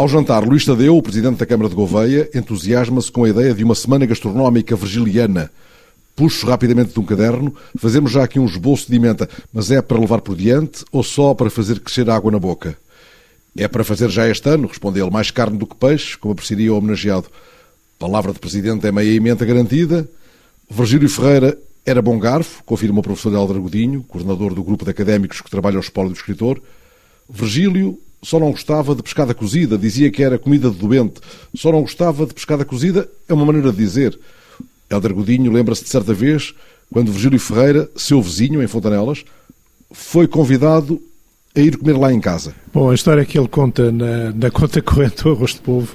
Ao jantar, Luís Tadeu, o presidente da Câmara de Gouveia, entusiasma-se com a ideia de uma semana gastronómica virgiliana. Puxo rapidamente de um caderno, fazemos já aqui um esboço de emenda, mas é para levar por diante ou só para fazer crescer água na boca? É para fazer já este ano, responde ele, mais carne do que peixe, como apreciaria o homenageado. Palavra de presidente é meia emenda garantida. Virgílio Ferreira era bom garfo, confirma o professor Helder Godinho, coordenador do grupo de académicos que trabalha ao espólio do escritor. Virgílio só não gostava de pescada cozida, dizia que era comida de doente. Só não gostava de pescada cozida é uma maneira de dizer. Helder Godinho lembra-se de certa vez, quando Virgílio Ferreira, seu vizinho em Fontanelas, foi convidado a ir comer lá em casa. Bom, a história que ele conta na, na conta corrente do Arroz de Povo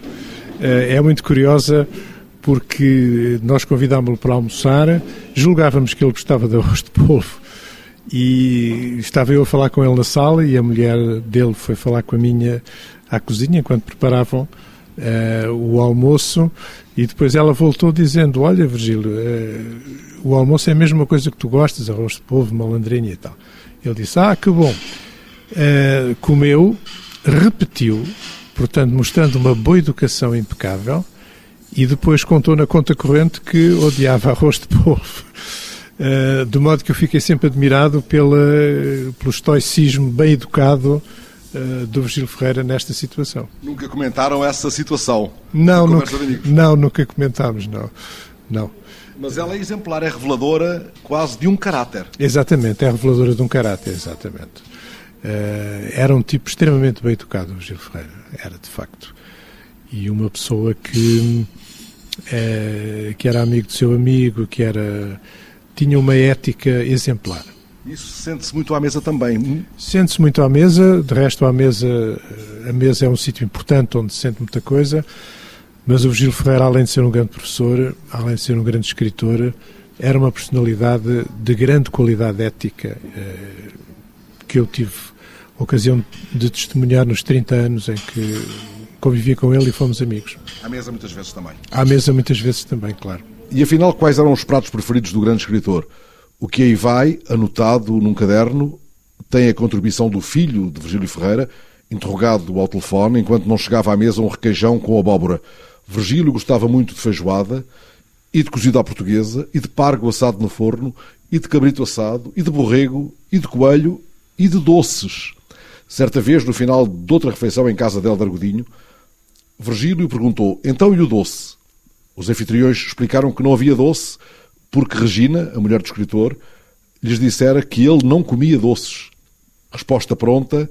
eh, é muito curiosa porque nós convidámos-lo para almoçar, julgávamos que ele gostava de arroz de polvo e estava eu a falar com ele na sala e a mulher dele foi falar com a minha à cozinha enquanto preparavam uh, o almoço e depois ela voltou dizendo, olha Virgílio, uh, o almoço é a mesma coisa que tu gostas, arroz de polvo, malandrinha e tal. Ele disse, ah, que bom. Uh, comeu, repetiu, portanto mostrando uma boa educação impecável e depois contou na conta corrente que odiava arroz de polvo. Uh, de modo que eu fiquei sempre admirado pela, pelo estoicismo bem educado uh, do Virgílio Ferreira nesta situação. Nunca comentaram essa situação? Não, nunca, não, nunca comentámos, não. não. Mas ela é exemplar, é reveladora quase de um caráter. Exatamente, é reveladora de um caráter, exatamente. Uh, era um tipo extremamente bem educado, o Virgílio Ferreira, era de facto. E uma pessoa que, que era amigo do seu amigo, que era tinha uma ética exemplar. Isso sente-se muito à mesa também. Sente-se muito à mesa, de resto à mesa, a mesa é um sítio importante onde se sente muita coisa, mas o Virgílio Ferreira, além de ser um grande professor, além de ser um grande escritor, era uma personalidade de grande qualidade ética eh, que eu tive a ocasião de testemunhar nos 30 anos em que convivi com ele e fomos amigos. À mesa muitas vezes também. À mesa muitas vezes também, claro. E afinal, quais eram os pratos preferidos do grande escritor? O que aí vai, anotado num caderno, tem a contribuição do filho de Virgílio Ferreira, interrogado ao telefone enquanto não chegava à mesa um requeijão com abóbora. Virgílio gostava muito de feijoada, e de cozido à portuguesa, e de pargo assado no forno, e de cabrito assado, e de borrego, e de coelho, e de doces. Certa vez, no final de outra refeição em casa de Helder Godinho, Virgílio perguntou, então e o doce? Os anfitriões explicaram que não havia doce porque Regina, a mulher do escritor, lhes dissera que ele não comia doces. Resposta pronta,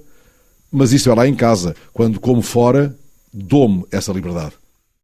mas isso é lá em casa. Quando como fora, dou-me essa liberdade.